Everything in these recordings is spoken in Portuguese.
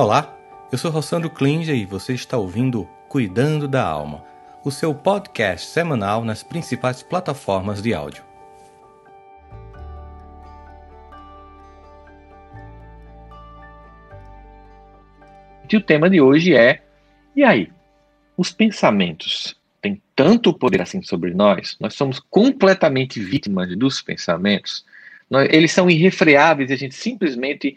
Olá, eu sou Rossandro Klinger e você está ouvindo Cuidando da Alma, o seu podcast semanal nas principais plataformas de áudio. E o tema de hoje é: e aí? Os pensamentos têm tanto poder assim sobre nós? Nós somos completamente vítimas dos pensamentos? Eles são irrefreáveis e a gente simplesmente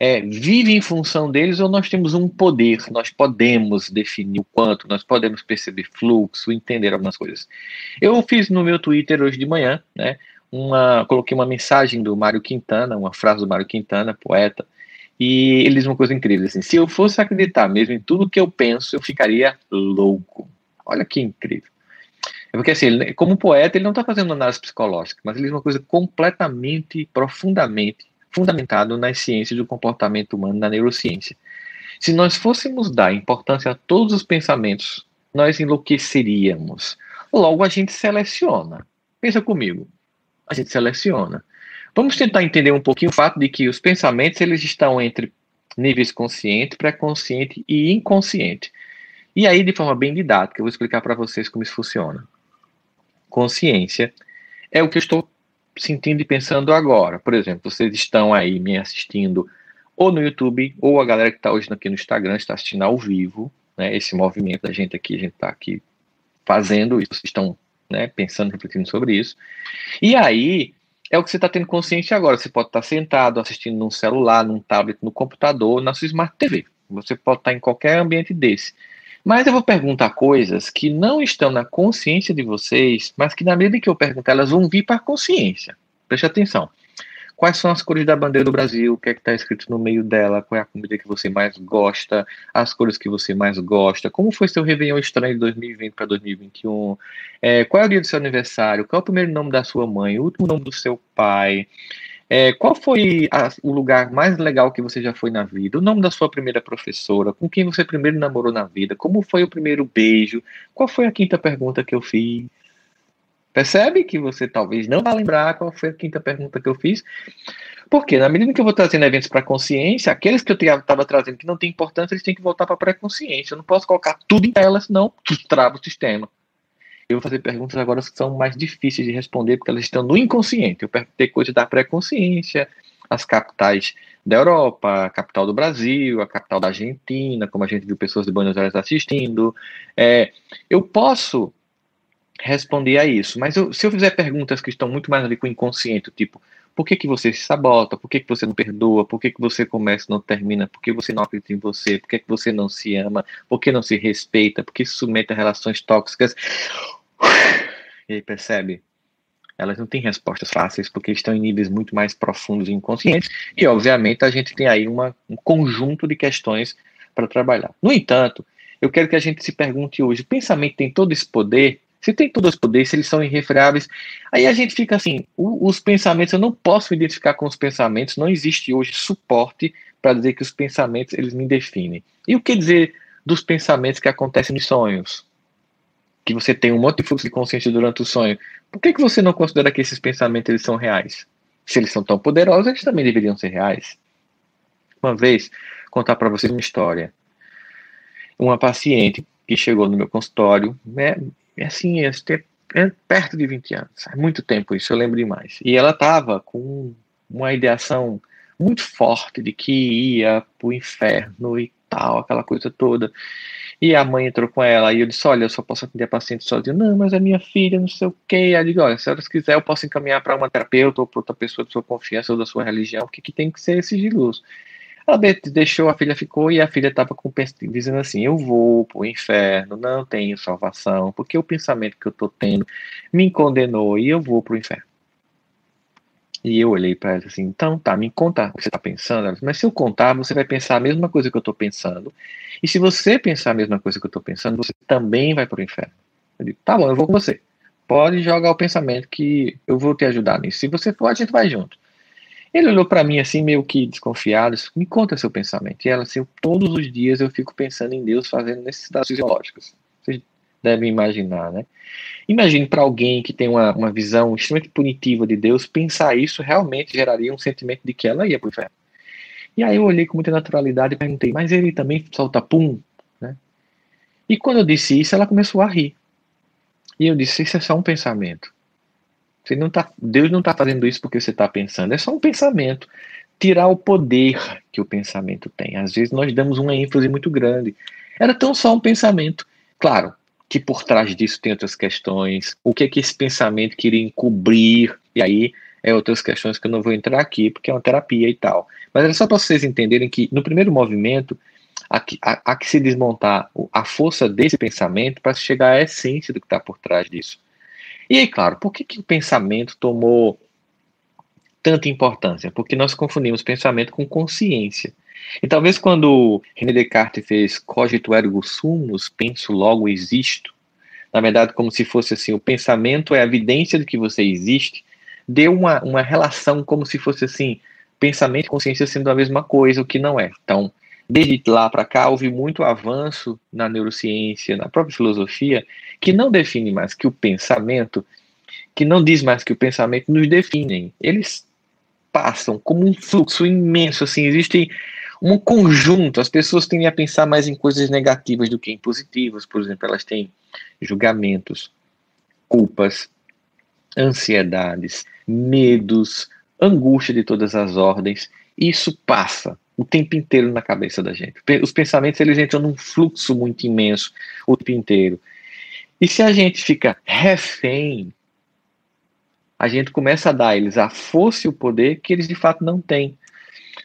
é, vive em função deles ou nós temos um poder, nós podemos definir o quanto, nós podemos perceber fluxo, entender algumas coisas. Eu fiz no meu Twitter hoje de manhã, né, uma, coloquei uma mensagem do Mário Quintana, uma frase do Mário Quintana, poeta, e ele diz uma coisa incrível, assim, se eu fosse acreditar mesmo em tudo que eu penso, eu ficaria louco. Olha que incrível. É porque, assim, ele, como poeta, ele não está fazendo análise psicológica, mas ele diz uma coisa completamente, profundamente fundamentado nas ciências do comportamento humano, na neurociência. Se nós fôssemos dar importância a todos os pensamentos, nós enlouqueceríamos. Logo, a gente seleciona. Pensa comigo. A gente seleciona. Vamos tentar entender um pouquinho o fato de que os pensamentos eles estão entre níveis consciente, pré-consciente e inconsciente. E aí, de forma bem didática, eu vou explicar para vocês como isso funciona. Consciência é o que eu estou sentindo e pensando agora. Por exemplo, vocês estão aí me assistindo ou no YouTube, ou a galera que está hoje aqui no Instagram está assistindo ao vivo, né? Esse movimento da gente aqui, a gente está aqui fazendo isso, vocês estão né, pensando, refletindo sobre isso. E aí é o que você está tendo consciência agora. Você pode estar tá sentado assistindo num celular, num tablet, no computador, na sua Smart TV. Você pode estar tá em qualquer ambiente desse. Mas eu vou perguntar coisas que não estão na consciência de vocês, mas que na medida que eu perguntar, elas vão vir para a consciência. Preste atenção. Quais são as cores da bandeira do Brasil? O que é que está escrito no meio dela? Qual é a comida que você mais gosta? As cores que você mais gosta? Como foi seu Réveillon estranho de 2020 para 2021? É, qual é o dia do seu aniversário? Qual é o primeiro nome da sua mãe? O último nome do seu pai? É, qual foi a, o lugar mais legal que você já foi na vida? O nome da sua primeira professora? Com quem você primeiro namorou na vida? Como foi o primeiro beijo? Qual foi a quinta pergunta que eu fiz? Percebe que você talvez não vá lembrar qual foi a quinta pergunta que eu fiz? Porque na medida que eu vou trazendo eventos para consciência, aqueles que eu estava trazendo que não tem importância, eles têm que voltar para a pré-consciência. Eu não posso colocar tudo em tela, senão trava o sistema. Eu vou fazer perguntas agora que são mais difíceis de responder, porque elas estão no inconsciente. Eu perguntei coisas da pré-consciência, as capitais da Europa, a capital do Brasil, a capital da Argentina, como a gente viu pessoas de Buenos Aires assistindo. É, eu posso responder a isso, mas eu, se eu fizer perguntas que estão muito mais a ver com o inconsciente, tipo, por que, que você se sabota? Por que, que você não perdoa? Por que, que você começa e não termina? Por que você não acredita em você? Por que, que você não se ama? Por que não se respeita? Por que se submete a relações tóxicas? E aí percebe? Elas não têm respostas fáceis porque estão em níveis muito mais profundos e inconscientes. E, obviamente, a gente tem aí uma, um conjunto de questões para trabalhar. No entanto, eu quero que a gente se pergunte hoje: o pensamento tem todo esse poder? Se tem todo esse poder, se eles são irrefreáveis, aí a gente fica assim: os pensamentos, eu não posso me identificar com os pensamentos, não existe hoje suporte para dizer que os pensamentos eles me definem. E o que dizer dos pensamentos que acontecem nos sonhos? Que você tem um monte de fluxo de consciência durante o sonho, por que, que você não considera que esses pensamentos eles são reais? Se eles são tão poderosos, eles também deveriam ser reais. Uma vez, contar para vocês uma história. Uma paciente que chegou no meu consultório, é, é assim, é, é perto de 20 anos, há muito tempo isso, eu lembro demais. E ela estava com uma ideação muito forte de que ia para o inferno e tal, aquela coisa toda. E a mãe entrou com ela e eu disse: Olha, eu só posso atender a paciente sozinho. Não, mas é minha filha, não sei o quê. Aí eu digo: Olha, se ela quiser, eu posso encaminhar para uma terapeuta ou para outra pessoa de sua confiança ou da sua religião, porque que tem que ser sigiloso. Ela deixou, a filha ficou e a filha estava dizendo assim: Eu vou para o inferno, não tenho salvação, porque o pensamento que eu estou tendo me condenou e eu vou para o inferno. E eu olhei para ela assim, então tá, me conta o que você está pensando. Ela disse, Mas se eu contar, você vai pensar a mesma coisa que eu estou pensando. E se você pensar a mesma coisa que eu estou pensando, você também vai para o inferno. Eu digo, tá bom, eu vou com você. Pode jogar o pensamento que eu vou te ajudar nisso. Se você for, a gente vai junto. Ele olhou para mim assim, meio que desconfiado, disse, me conta seu pensamento. E ela assim, todos os dias eu fico pensando em Deus fazendo necessidades fisiológicas. Devem imaginar, né? Imagine para alguém que tem uma, uma visão extremamente punitiva de Deus, pensar isso realmente geraria um sentimento de que ela ia para o inferno. E aí eu olhei com muita naturalidade e perguntei, mas ele também solta pum? Né? E quando eu disse isso, ela começou a rir. E eu disse, isso é só um pensamento. Você não tá, Deus não está fazendo isso porque você está pensando, é só um pensamento. Tirar o poder que o pensamento tem. Às vezes nós damos uma ênfase muito grande. Era tão só um pensamento. Claro que por trás disso tem outras questões. O que é que esse pensamento queria encobrir? E aí é outras questões que eu não vou entrar aqui, porque é uma terapia e tal. Mas era só para vocês entenderem que no primeiro movimento há que, há, que se desmontar a força desse pensamento para chegar à essência do que está por trás disso. E aí, claro, por que, que o pensamento tomou tanta importância? Porque nós confundimos pensamento com consciência. E talvez quando René Descartes fez cogito ergo sum, penso logo existo, na verdade como se fosse assim, o pensamento é a evidência de que você existe, deu uma, uma relação como se fosse assim, pensamento e consciência sendo a mesma coisa, o que não é. Então, desde lá para cá, houve muito avanço na neurociência, na própria filosofia, que não define mais que o pensamento, que não diz mais que o pensamento nos definem. Eles passam como um fluxo imenso, assim, existe um conjunto, as pessoas tendem a pensar mais em coisas negativas do que em positivas, por exemplo, elas têm julgamentos, culpas, ansiedades, medos, angústia de todas as ordens, isso passa o tempo inteiro na cabeça da gente. Os pensamentos eles entram num fluxo muito imenso o tempo inteiro. E se a gente fica refém, a gente começa a dar a eles a força e o poder que eles de fato não têm.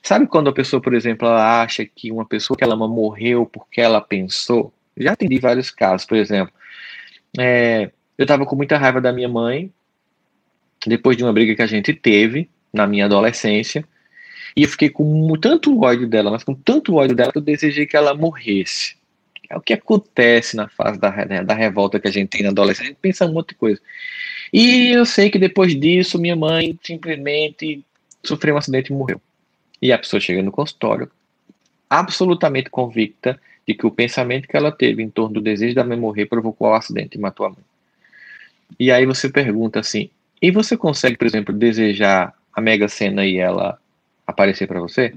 Sabe quando a pessoa, por exemplo, ela acha que uma pessoa que ela ama morreu porque ela pensou? Já atendi vários casos, por exemplo. É, eu estava com muita raiva da minha mãe, depois de uma briga que a gente teve na minha adolescência, e eu fiquei com tanto ódio dela, mas com tanto ódio dela que eu desejei que ela morresse. É o que acontece na fase da, da revolta que a gente tem na adolescência, a gente pensa um monte de coisa. E eu sei que depois disso, minha mãe simplesmente sofreu um acidente e morreu. E a pessoa chega no consultório, absolutamente convicta de que o pensamento que ela teve em torno do desejo da mãe morrer provocou o acidente e matou a mãe. E aí você pergunta assim: e você consegue, por exemplo, desejar a Mega Sena e ela aparecer para você?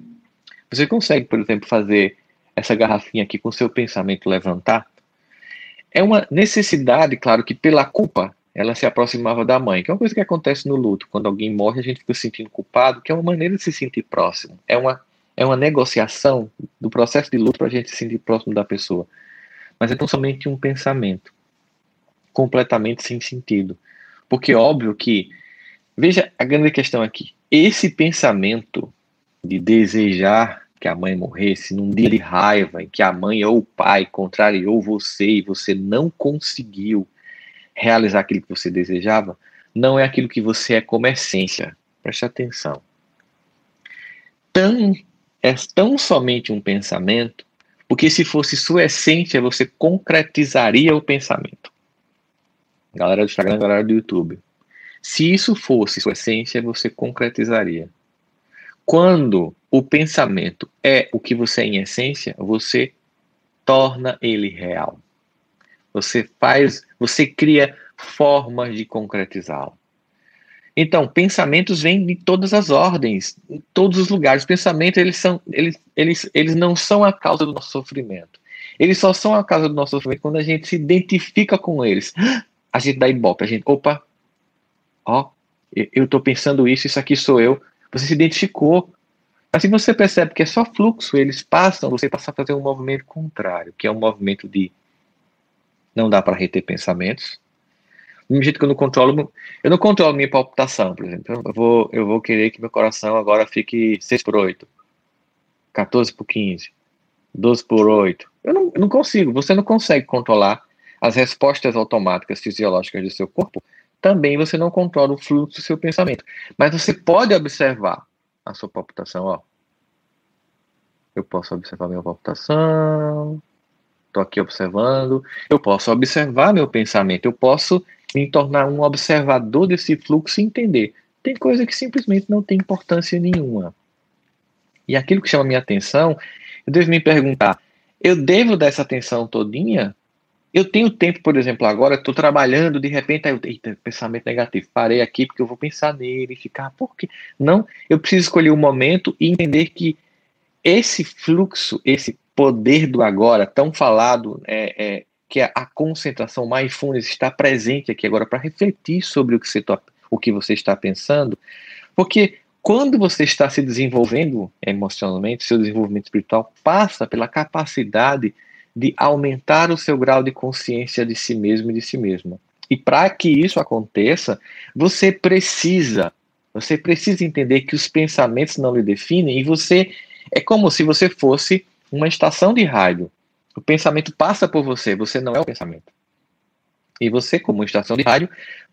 Você consegue, por exemplo, fazer essa garrafinha aqui com seu pensamento levantar? É uma necessidade, claro, que pela culpa ela se aproximava da mãe, que é uma coisa que acontece no luto. Quando alguém morre, a gente fica se sentindo culpado, que é uma maneira de se sentir próximo. É uma, é uma negociação do processo de luto para a gente se sentir próximo da pessoa. Mas é tão somente um pensamento, completamente sem sentido. Porque óbvio que, veja a grande questão aqui, esse pensamento de desejar que a mãe morresse num dia de raiva em que a mãe ou o pai contrariou você e você não conseguiu realizar aquilo que você desejava, não é aquilo que você é como essência. Preste atenção. Tão, é tão somente um pensamento, porque se fosse sua essência, você concretizaria o pensamento. Galera do Instagram, galera do YouTube. Se isso fosse sua essência, você concretizaria. Quando o pensamento é o que você é em essência, você torna ele real. Você faz, você cria formas de concretizá-lo. Então, pensamentos vêm de todas as ordens, em todos os lugares. Os pensamentos, eles, são, eles, eles, eles não são a causa do nosso sofrimento. Eles só são a causa do nosso sofrimento quando a gente se identifica com eles. A gente dá ibope, a gente, opa, ó, eu estou pensando isso, isso aqui sou eu. Você se identificou. Assim você percebe que é só fluxo, eles passam, você passa a fazer um movimento contrário, que é um movimento de não dá para reter pensamentos. Do mesmo jeito que eu não controlo, eu não controlo minha palpitação, por exemplo. Eu vou, eu vou querer que meu coração agora fique 6 por 8, 14 por 15, 12 por 8. Eu não, eu não consigo, você não consegue controlar as respostas automáticas fisiológicas do seu corpo. Também você não controla o fluxo do seu pensamento. Mas você pode observar a sua palpitação, ó. Eu posso observar minha palpitação. Estou aqui observando. Eu posso observar meu pensamento. Eu posso me tornar um observador desse fluxo e entender. Tem coisa que simplesmente não tem importância nenhuma. E aquilo que chama minha atenção, eu devo me perguntar: eu devo dar essa atenção todinha? Eu tenho tempo, por exemplo, agora, estou trabalhando, de repente, aí eu, eita, pensamento negativo, parei aqui porque eu vou pensar nele e ficar, por quê? Não, eu preciso escolher o um momento e entender que esse fluxo, esse poder do agora, tão falado, é, é que a concentração mindfulness está presente aqui agora para refletir sobre o que, você tá, o que você está pensando, porque quando você está se desenvolvendo emocionalmente, seu desenvolvimento espiritual passa pela capacidade de aumentar o seu grau de consciência de si mesmo e de si mesma. E para que isso aconteça, você precisa, você precisa entender que os pensamentos não lhe definem e você é como se você fosse uma estação de rádio. O pensamento passa por você, você não é o pensamento. E você, como estação de rádio,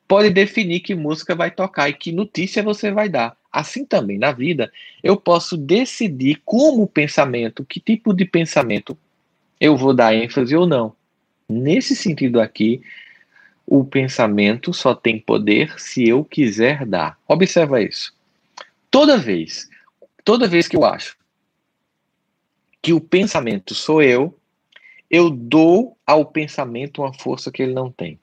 pode definir que música vai tocar e que notícia você vai dar. Assim também na vida, eu posso decidir como pensamento, que tipo de pensamento eu vou dar ênfase ou não. Nesse sentido aqui, o pensamento só tem poder se eu quiser dar. Observa isso. Toda vez, toda vez que eu acho que o pensamento sou eu, eu dou ao pensamento uma força que ele não tem.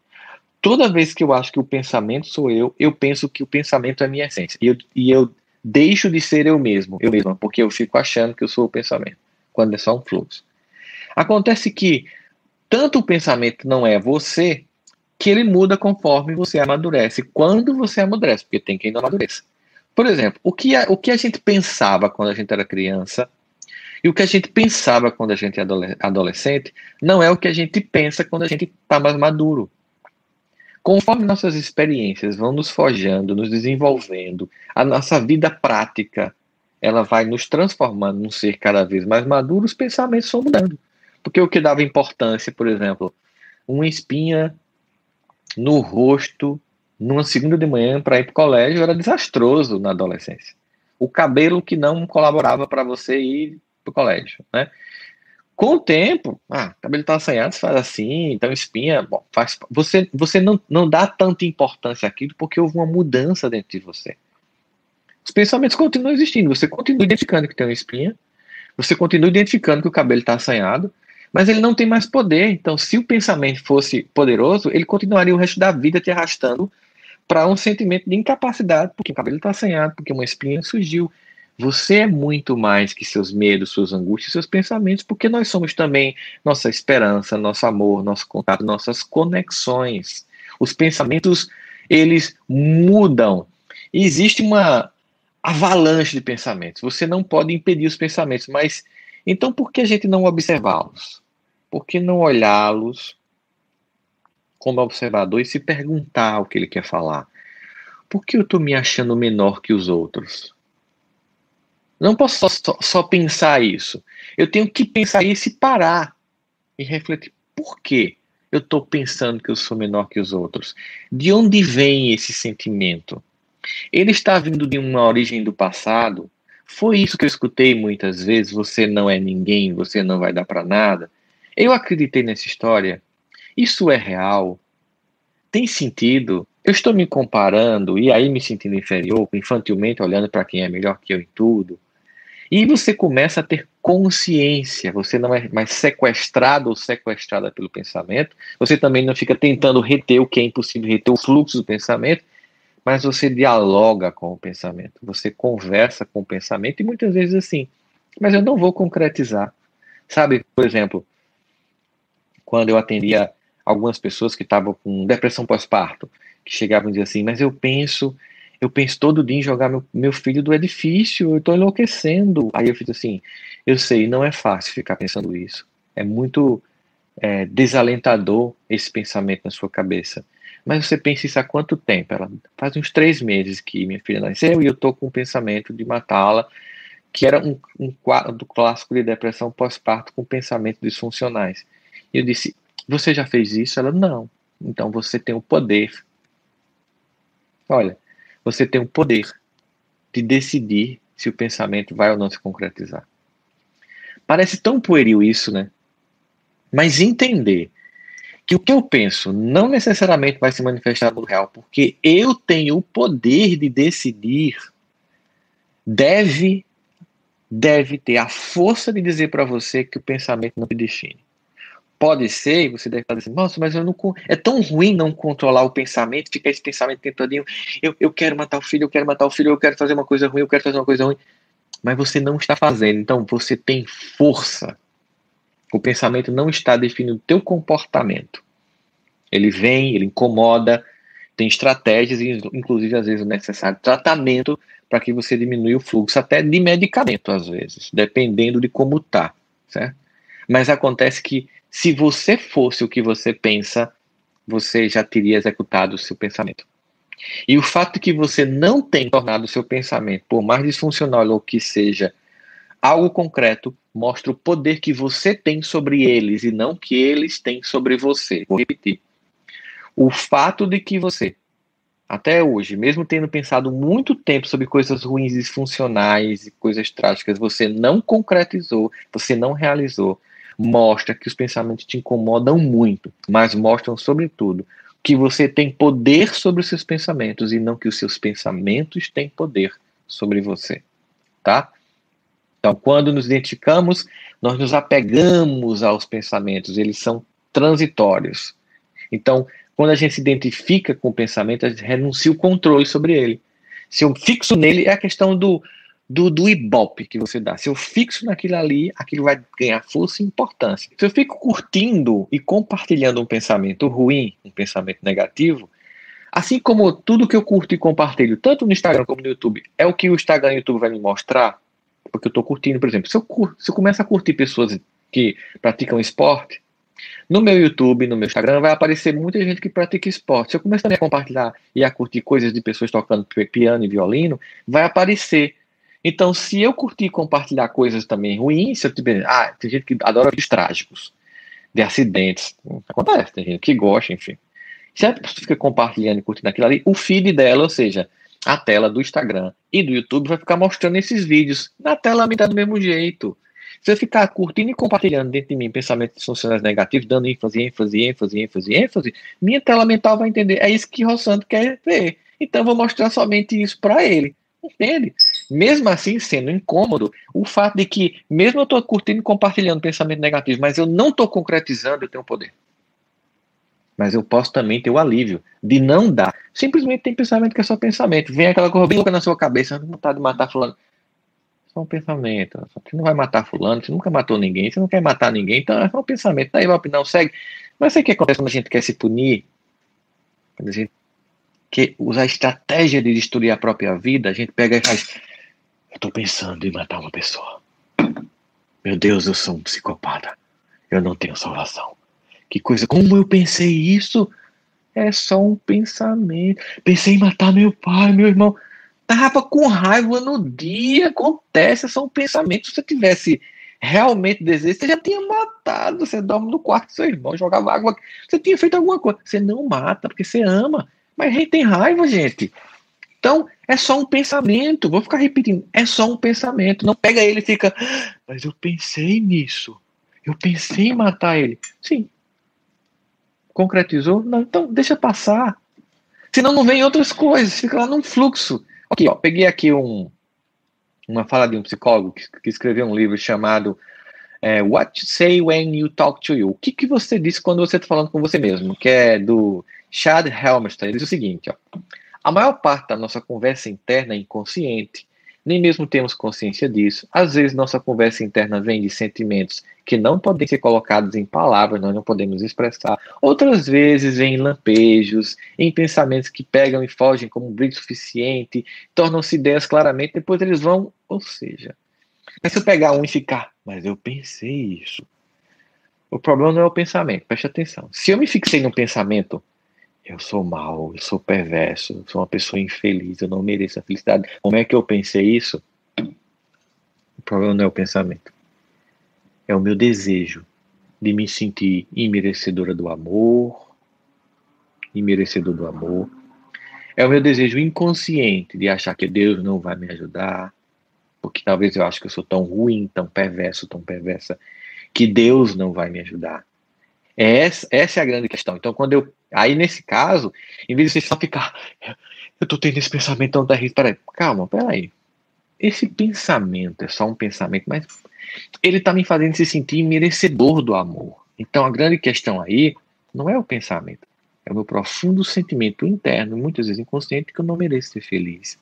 Toda vez que eu acho que o pensamento sou eu, eu penso que o pensamento é minha essência. E eu, e eu deixo de ser eu mesmo, eu mesma, porque eu fico achando que eu sou o pensamento, quando é só um fluxo. Acontece que tanto o pensamento não é você, que ele muda conforme você amadurece. Quando você amadurece, porque tem quem não amadurece. Por exemplo, o que, a, o que a gente pensava quando a gente era criança e o que a gente pensava quando a gente é adolescente não é o que a gente pensa quando a gente está mais maduro. Conforme nossas experiências vão nos forjando, nos desenvolvendo, a nossa vida prática ela vai nos transformando num ser cada vez mais maduro, os pensamentos vão mudando. Porque o que dava importância, por exemplo, uma espinha no rosto numa segunda de manhã para ir para o colégio era desastroso na adolescência. O cabelo que não colaborava para você ir colégio, né? Com o tempo, ah, cabelo está assanhado, faz assim, então espinha, bom, faz, você, você não, não dá tanta importância àquilo porque houve uma mudança dentro de você. Os pensamentos continuam existindo, você continua identificando que tem uma espinha, você continua identificando que o cabelo está assanhado, mas ele não tem mais poder. Então, se o pensamento fosse poderoso, ele continuaria o resto da vida te arrastando para um sentimento de incapacidade, porque o cabelo está assanhado, porque uma espinha surgiu, você é muito mais que seus medos, suas angústias, seus pensamentos, porque nós somos também nossa esperança, nosso amor, nosso contato, nossas conexões. Os pensamentos, eles mudam. E existe uma avalanche de pensamentos. Você não pode impedir os pensamentos, mas então por que a gente não observá-los? Por que não olhá-los como observador e se perguntar o que ele quer falar? Por que eu estou me achando menor que os outros? Não posso só, só, pensar isso. Eu tenho que pensar isso e parar e refletir. Por que eu estou pensando que eu sou menor que os outros? De onde vem esse sentimento? Ele está vindo de uma origem do passado? Foi isso que eu escutei muitas vezes. Você não é ninguém, você não vai dar para nada. Eu acreditei nessa história. Isso é real? Tem sentido? Eu estou me comparando e aí me sentindo inferior, infantilmente olhando para quem é melhor que eu em tudo. E você começa a ter consciência, você não é mais sequestrado ou sequestrada pelo pensamento, você também não fica tentando reter o que é impossível reter, o fluxo do pensamento, mas você dialoga com o pensamento, você conversa com o pensamento. E muitas vezes assim, mas eu não vou concretizar. Sabe, por exemplo, quando eu atendia algumas pessoas que estavam com depressão pós-parto, que chegavam e diziam assim, mas eu penso eu penso todo dia em jogar meu, meu filho do edifício, eu estou enlouquecendo. Aí eu fiz assim, eu sei, não é fácil ficar pensando isso. É muito é, desalentador esse pensamento na sua cabeça. Mas você pensa isso há quanto tempo? Ela faz uns três meses que minha filha nasceu e eu estou com o pensamento de matá-la, que era um, um quadro clássico de depressão pós-parto com pensamentos disfuncionais. E eu disse, você já fez isso? Ela, não. Então você tem o poder. Olha, você tem o poder de decidir se o pensamento vai ou não se concretizar. Parece tão pueril isso, né? Mas entender que o que eu penso não necessariamente vai se manifestar no real, porque eu tenho o poder de decidir, deve deve ter a força de dizer para você que o pensamento não te define pode ser, e você deve estar dizendo, nossa, mas eu não, é tão ruim não controlar o pensamento, ficar esse pensamento tentadinho, eu, eu quero matar o filho, eu quero matar o filho, eu quero fazer uma coisa ruim, eu quero fazer uma coisa ruim. mas você não está fazendo. Então você tem força. O pensamento não está definindo o teu comportamento. Ele vem, ele incomoda, tem estratégias, inclusive às vezes é necessário tratamento para que você diminua o fluxo, até de medicamento às vezes, dependendo de como tá, certo? Mas acontece que se você fosse o que você pensa, você já teria executado o seu pensamento. E o fato que você não tem tornado o seu pensamento, por mais disfuncional ou que seja, algo concreto, mostra o poder que você tem sobre eles e não que eles têm sobre você. Vou repetir. O fato de que você, até hoje, mesmo tendo pensado muito tempo sobre coisas ruins, disfuncionais e coisas trágicas, você não concretizou, você não realizou, mostra que os pensamentos te incomodam muito, mas mostram, sobretudo, que você tem poder sobre os seus pensamentos e não que os seus pensamentos têm poder sobre você, tá? Então, quando nos identificamos, nós nos apegamos aos pensamentos, eles são transitórios. Então, quando a gente se identifica com o pensamento, a gente renuncia o controle sobre ele. Se eu fixo nele, é a questão do, do, do ibope que você dá. Se eu fixo naquilo ali, aquilo vai ganhar força e importância. Se eu fico curtindo e compartilhando um pensamento ruim, um pensamento negativo, assim como tudo que eu curto e compartilho, tanto no Instagram como no YouTube, é o que o Instagram e o YouTube vai me mostrar, porque eu estou curtindo, por exemplo, se eu, se eu começo a curtir pessoas que praticam esporte, no meu YouTube, no meu Instagram, vai aparecer muita gente que pratica esporte. Se eu começar a compartilhar e a curtir coisas de pessoas tocando piano e violino, vai aparecer então, se eu curtir compartilhar coisas também ruins, se eu tiver. Ah, tem gente que adora vídeos trágicos, de acidentes. Acontece, tem gente que gosta, enfim. Se a pessoa fica compartilhando e curtindo aquilo ali, o feed dela, ou seja, a tela do Instagram e do YouTube vai ficar mostrando esses vídeos. Na tela me dá do mesmo jeito. Se eu ficar curtindo e compartilhando dentro de mim pensamentos funcionais negativos, dando ênfase, ênfase, ênfase, ênfase, ênfase, minha tela mental vai entender. É isso que Rossando quer ver. Então eu vou mostrar somente isso para ele. Entende? Mesmo assim, sendo incômodo, o fato de que, mesmo eu estou curtindo e compartilhando pensamento negativo, mas eu não estou concretizando, eu tenho poder. Mas eu posso também ter o alívio de não dar. Simplesmente tem pensamento que é só pensamento. Vem aquela coisa bem louca na sua cabeça, não vontade de matar fulano. Só um pensamento. Você não vai matar fulano, você nunca matou ninguém, você não quer matar ninguém, então é só um pensamento. Daí vai opinião, segue. Mas sabe o que acontece quando a gente quer se punir? Quando a gente que usa a estratégia de destruir a própria vida, a gente pega e faz. Estou pensando em matar uma pessoa. Meu Deus, eu sou um psicopata. Eu não tenho salvação. Que coisa. Como eu pensei isso? É só um pensamento. Pensei em matar meu pai, meu irmão. Tava com raiva no dia. Acontece, é só um pensamento. Se você tivesse realmente desejo, você já tinha matado. Você dorme no quarto do seu irmão, jogava água. Você tinha feito alguma coisa. Você não mata, porque você ama. Mas a gente tem raiva, gente. Então, é só um pensamento. Vou ficar repetindo. É só um pensamento. Não pega ele e fica. Mas eu pensei nisso. Eu pensei em matar ele. Sim. Concretizou? Não, então deixa passar. Senão não vem outras coisas. Fica lá num fluxo. Ok, ó. Peguei aqui um, uma fala de um psicólogo que, que escreveu um livro chamado é, What Say When You Talk to You. O que, que você diz quando você está falando com você mesmo? Que é do Chad Helmstein. Ele diz o seguinte: ó, a maior parte da nossa conversa interna é inconsciente. Nem mesmo temos consciência disso. Às vezes, nossa conversa interna vem de sentimentos que não podem ser colocados em palavras, nós não podemos expressar. Outras vezes, vem em lampejos, em pensamentos que pegam e fogem como um brilho suficiente, tornam-se ideias claramente, depois eles vão. Ou seja, mas se eu pegar um e ficar, mas eu pensei isso. O problema não é o pensamento, preste atenção. Se eu me fixei no pensamento, eu sou mau, eu sou perverso, eu sou uma pessoa infeliz, eu não mereço a felicidade. Como é que eu pensei isso? O problema não é o pensamento, é o meu desejo de me sentir imerecedora do amor, imerecedor do amor. É o meu desejo inconsciente de achar que Deus não vai me ajudar, porque talvez eu acho que eu sou tão ruim, tão perverso, tão perversa, que Deus não vai me ajudar. Essa, essa é a grande questão. Então, quando eu. Aí, nesse caso, em vez de você só ficar. Eu tô tendo esse pensamento tão terrível. Peraí, calma, peraí. Esse pensamento é só um pensamento, mas ele tá me fazendo se sentir merecedor do amor. Então, a grande questão aí não é o pensamento. É o meu profundo sentimento interno, muitas vezes inconsciente, de que eu não mereço ser feliz,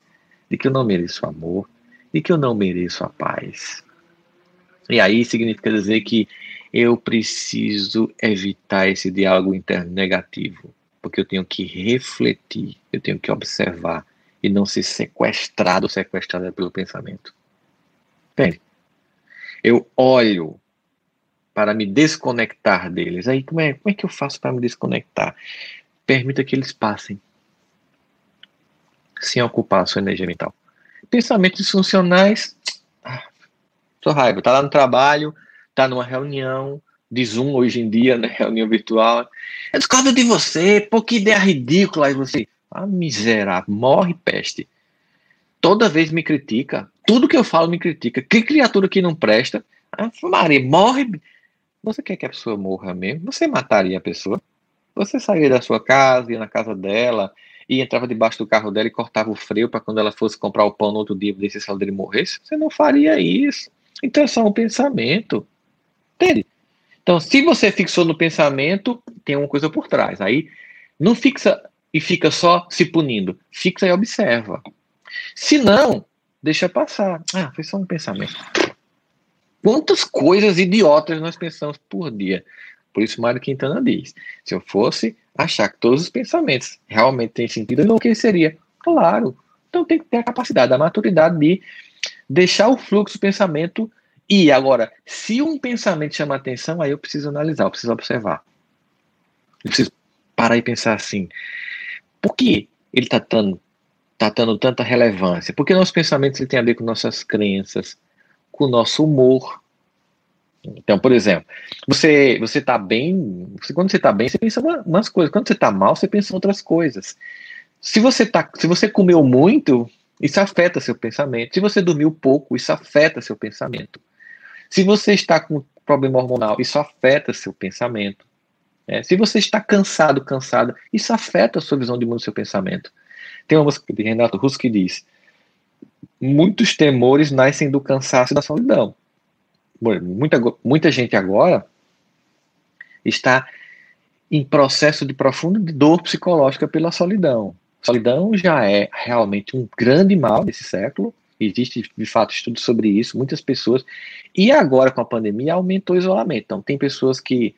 de que eu não mereço amor, de que eu não mereço a paz. E aí significa dizer que eu preciso evitar esse diálogo interno negativo, porque eu tenho que refletir, eu tenho que observar e não ser sequestrado, sequestrada pelo pensamento. Entende? Eu olho para me desconectar deles. Aí como é, como é que eu faço para me desconectar? Permita que eles passem sem ocupar a sua energia mental. Pensamentos disfuncionais, ah, sou raiva, tá lá no trabalho, tá numa reunião de Zoom hoje em dia, né, reunião virtual. É discordo de você, pô, que ideia ridícula. Aí você, ah, miserável, morre peste. Toda vez me critica, tudo que eu falo me critica. Que criatura que não presta. Ah, Maria, morre. Você quer que a pessoa morra mesmo? Você mataria a pessoa? Você sairia da sua casa, ia na casa dela, e entrava debaixo do carro dela e cortava o freio para quando ela fosse comprar o pão no outro dia, desse se ela dele morresse. Você não faria isso. Então é só um pensamento. Então, se você fixou no pensamento, tem uma coisa por trás. Aí não fixa e fica só se punindo. Fixa e observa. Se não, deixa passar. Ah, foi só um pensamento. Quantas coisas idiotas nós pensamos por dia? Por isso, Mário Quintana diz: se eu fosse achar que todos os pensamentos realmente têm sentido, eu enlouqueceria. Claro. Então tem que ter a capacidade, a maturidade de deixar o fluxo do pensamento ir. Agora, se um pensamento chama atenção, aí eu preciso analisar, eu preciso observar. Eu preciso parar e pensar assim: por que ele está dando, tá dando tanta relevância? Porque nossos pensamentos têm a ver com nossas crenças, com o nosso humor, então, por exemplo, você você está bem, você, quando você está bem, você pensa uma, umas coisas. Quando você está mal, você pensa outras coisas. Se você tá, se você comeu muito, isso afeta seu pensamento. Se você dormiu pouco, isso afeta seu pensamento. Se você está com problema hormonal, isso afeta seu pensamento. É, se você está cansado, cansada, isso afeta a sua visão de mundo, seu pensamento. Tem uma música de Renato Russo que diz: muitos temores nascem do cansaço e da solidão muita, muita gente agora está em processo de profunda dor psicológica pela solidão. Solidão já é realmente um grande mal desse século. Existe, de fato, estudos sobre isso, muitas pessoas. E agora, com a pandemia, aumentou o isolamento. Então, tem pessoas que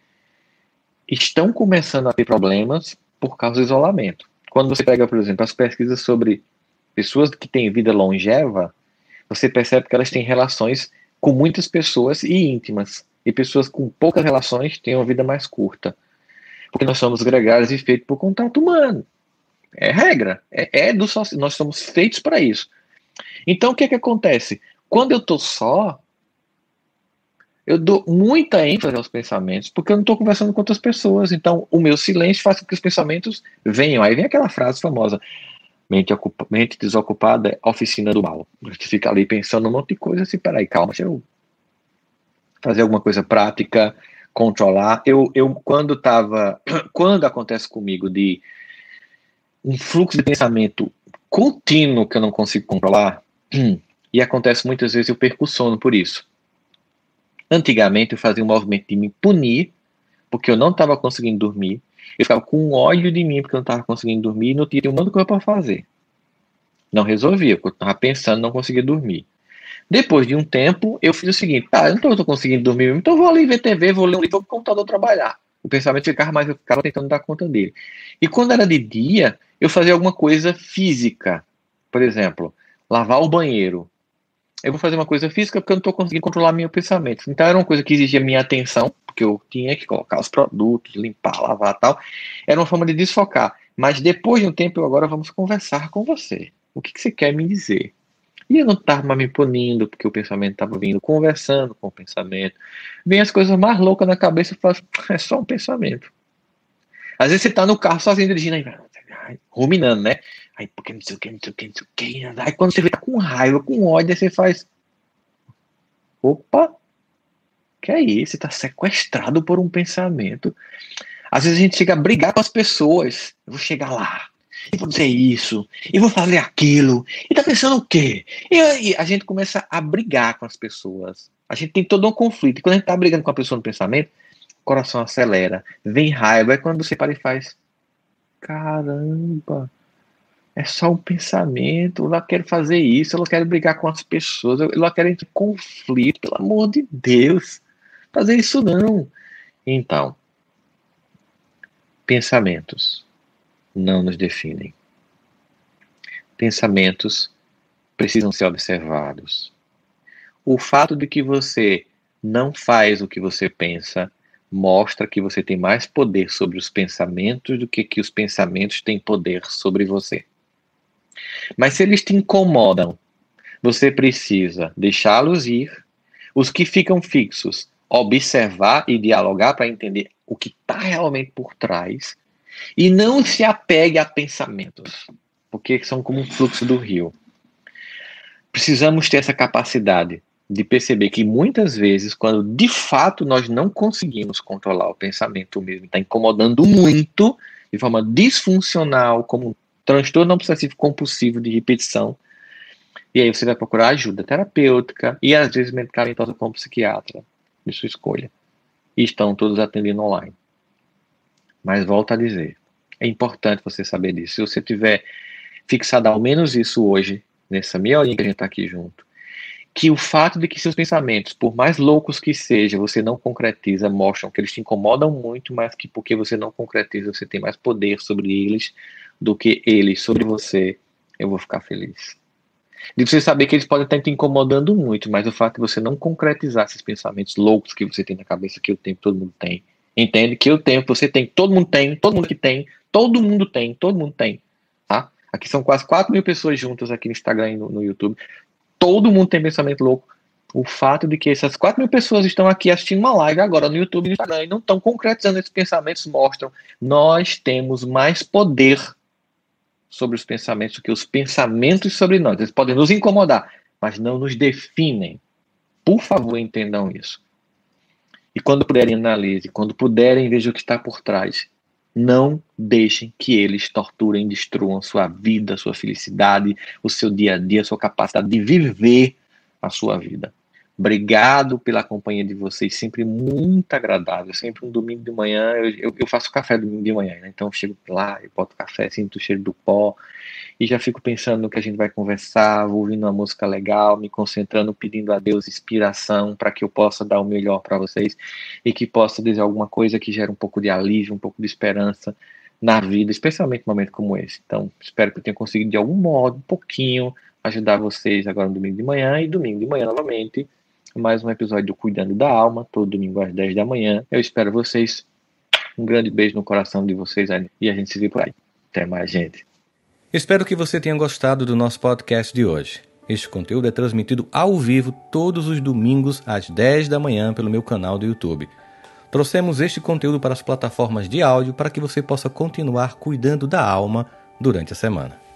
estão começando a ter problemas por causa do isolamento. Quando você pega, por exemplo, as pesquisas sobre pessoas que têm vida longeva, você percebe que elas têm relações com muitas pessoas e íntimas. E pessoas com poucas relações têm uma vida mais curta. Porque nós somos gregários e feitos por contato humano. É regra. É, é do nós somos feitos para isso. Então o que, que acontece? Quando eu estou só, eu dou muita ênfase aos pensamentos, porque eu não estou conversando com outras pessoas. Então, o meu silêncio faz com que os pensamentos venham. Aí vem aquela frase famosa: Mente, ocupa, mente desocupada é oficina do mal. Gente fica ali pensando um monte de coisa assim, peraí, calma, deixa eu fazer alguma coisa prática, controlar. Eu, eu quando estava, quando acontece comigo de um fluxo de pensamento contínuo que eu não consigo controlar, e acontece muitas vezes eu perco o sono por isso. Antigamente eu fazia um movimento de me punir, porque eu não estava conseguindo dormir, eu ficava com ódio de mim porque eu não estava conseguindo dormir e não tinha um monte de coisa para fazer. Não resolvia, eu estava pensando não conseguia dormir. Depois de um tempo, eu fiz o seguinte: tá, eu não estou conseguindo dormir mesmo, então vou ali ver TV, vou ler um livro, vou o computador trabalhar. O pensamento ficava mais, eu ficava tentando dar conta dele. E quando era de dia, eu fazia alguma coisa física. Por exemplo, lavar o banheiro. Eu vou fazer uma coisa física porque eu não estou conseguindo controlar meu pensamento. Então era uma coisa que exigia minha atenção, porque eu tinha que colocar os produtos, limpar, lavar tal. Era uma forma de desfocar. Mas depois de um tempo, eu agora vamos conversar com você. O que, que você quer me dizer? E eu não estava me punindo, porque o pensamento estava vindo, conversando com o pensamento. Vem as coisas mais loucas na cabeça e fala, é só um pensamento. Às vezes você está no carro sozinho dirigindo, aí, ruminando, né? Aí, porque não sei o que, não sei o que, não sei o que. Aí quando você vê tá com raiva, com ódio, aí você faz. Opa, que é isso? Você está sequestrado por um pensamento. Às vezes a gente chega a brigar com as pessoas. Eu vou chegar lá, e vou dizer isso, e vou fazer aquilo, e tá pensando o quê? E, a gente começa a brigar com as pessoas. A gente tem todo um conflito. E quando a gente tá brigando com a pessoa no pensamento, o coração acelera, vem raiva. É quando você para e faz: caramba, É só um pensamento. Eu não quero fazer isso, eu não quero brigar com as pessoas, eu não quero entrar em conflito, pelo amor de Deus. Fazer isso não. Então, pensamentos não nos definem. Pensamentos precisam ser observados. O fato de que você não faz o que você pensa mostra que você tem mais poder sobre os pensamentos do que que os pensamentos têm poder sobre você. Mas se eles te incomodam, você precisa deixá-los ir. Os que ficam fixos, observar e dialogar para entender o que está realmente por trás. E não se apegue a pensamentos, porque são como um fluxo do rio. Precisamos ter essa capacidade de perceber que muitas vezes, quando de fato nós não conseguimos controlar o pensamento mesmo, está incomodando muito, de forma disfuncional, como um transtorno obsessivo compulsivo de repetição, e aí você vai procurar ajuda terapêutica e às vezes medicamentosa com um psiquiatra, de sua escolha. E estão todos atendendo online. Mas volto a dizer, é importante você saber disso. Se você tiver fixado ao menos isso hoje, nessa meia horinha que a gente está aqui junto, que o fato de que seus pensamentos, por mais loucos que sejam, você não concretiza, mostram que eles te incomodam muito, mas que porque você não concretiza, você tem mais poder sobre eles do que eles sobre você, eu vou ficar feliz. De você saber que eles podem estar te incomodando muito, mas o fato de você não concretizar esses pensamentos loucos que você tem na cabeça, que eu tenho, todo mundo tem, entende? Que eu tenho, você tem, todo mundo tem, todo mundo que tem, todo mundo tem, todo mundo tem, tá? Aqui são quase 4 mil pessoas juntas aqui no Instagram e no, no YouTube todo mundo tem pensamento louco. O fato de que essas 4 mil pessoas estão aqui assistindo uma live agora no YouTube e no Instagram e não estão concretizando esses pensamentos mostram nós temos mais poder sobre os pensamentos do que os pensamentos sobre nós. Eles podem nos incomodar, mas não nos definem. Por favor, entendam isso. E quando puderem, analise. Quando puderem, vejam o que está por trás. Não deixem que eles torturem, destruam sua vida, sua felicidade, o seu dia a dia, a sua capacidade de viver a sua vida. Obrigado pela companhia de vocês, sempre muito agradável. Sempre um domingo de manhã, eu, eu, eu faço café domingo de manhã, né? então eu chego lá, eu boto café, sinto o cheiro do pó e já fico pensando no que a gente vai conversar, vou ouvindo uma música legal, me concentrando, pedindo a Deus inspiração para que eu possa dar o melhor para vocês e que possa dizer alguma coisa que gere um pouco de alívio, um pouco de esperança na vida, especialmente num momento como esse. Então, espero que eu tenha conseguido de algum modo, um pouquinho, ajudar vocês agora no domingo de manhã e domingo de manhã novamente mais um episódio do Cuidando da Alma, todo domingo às 10 da manhã. Eu espero vocês. Um grande beijo no coração de vocês e a gente se vê por aí. Até mais, gente. Espero que você tenha gostado do nosso podcast de hoje. Este conteúdo é transmitido ao vivo todos os domingos às 10 da manhã pelo meu canal do YouTube. Trouxemos este conteúdo para as plataformas de áudio para que você possa continuar cuidando da alma durante a semana.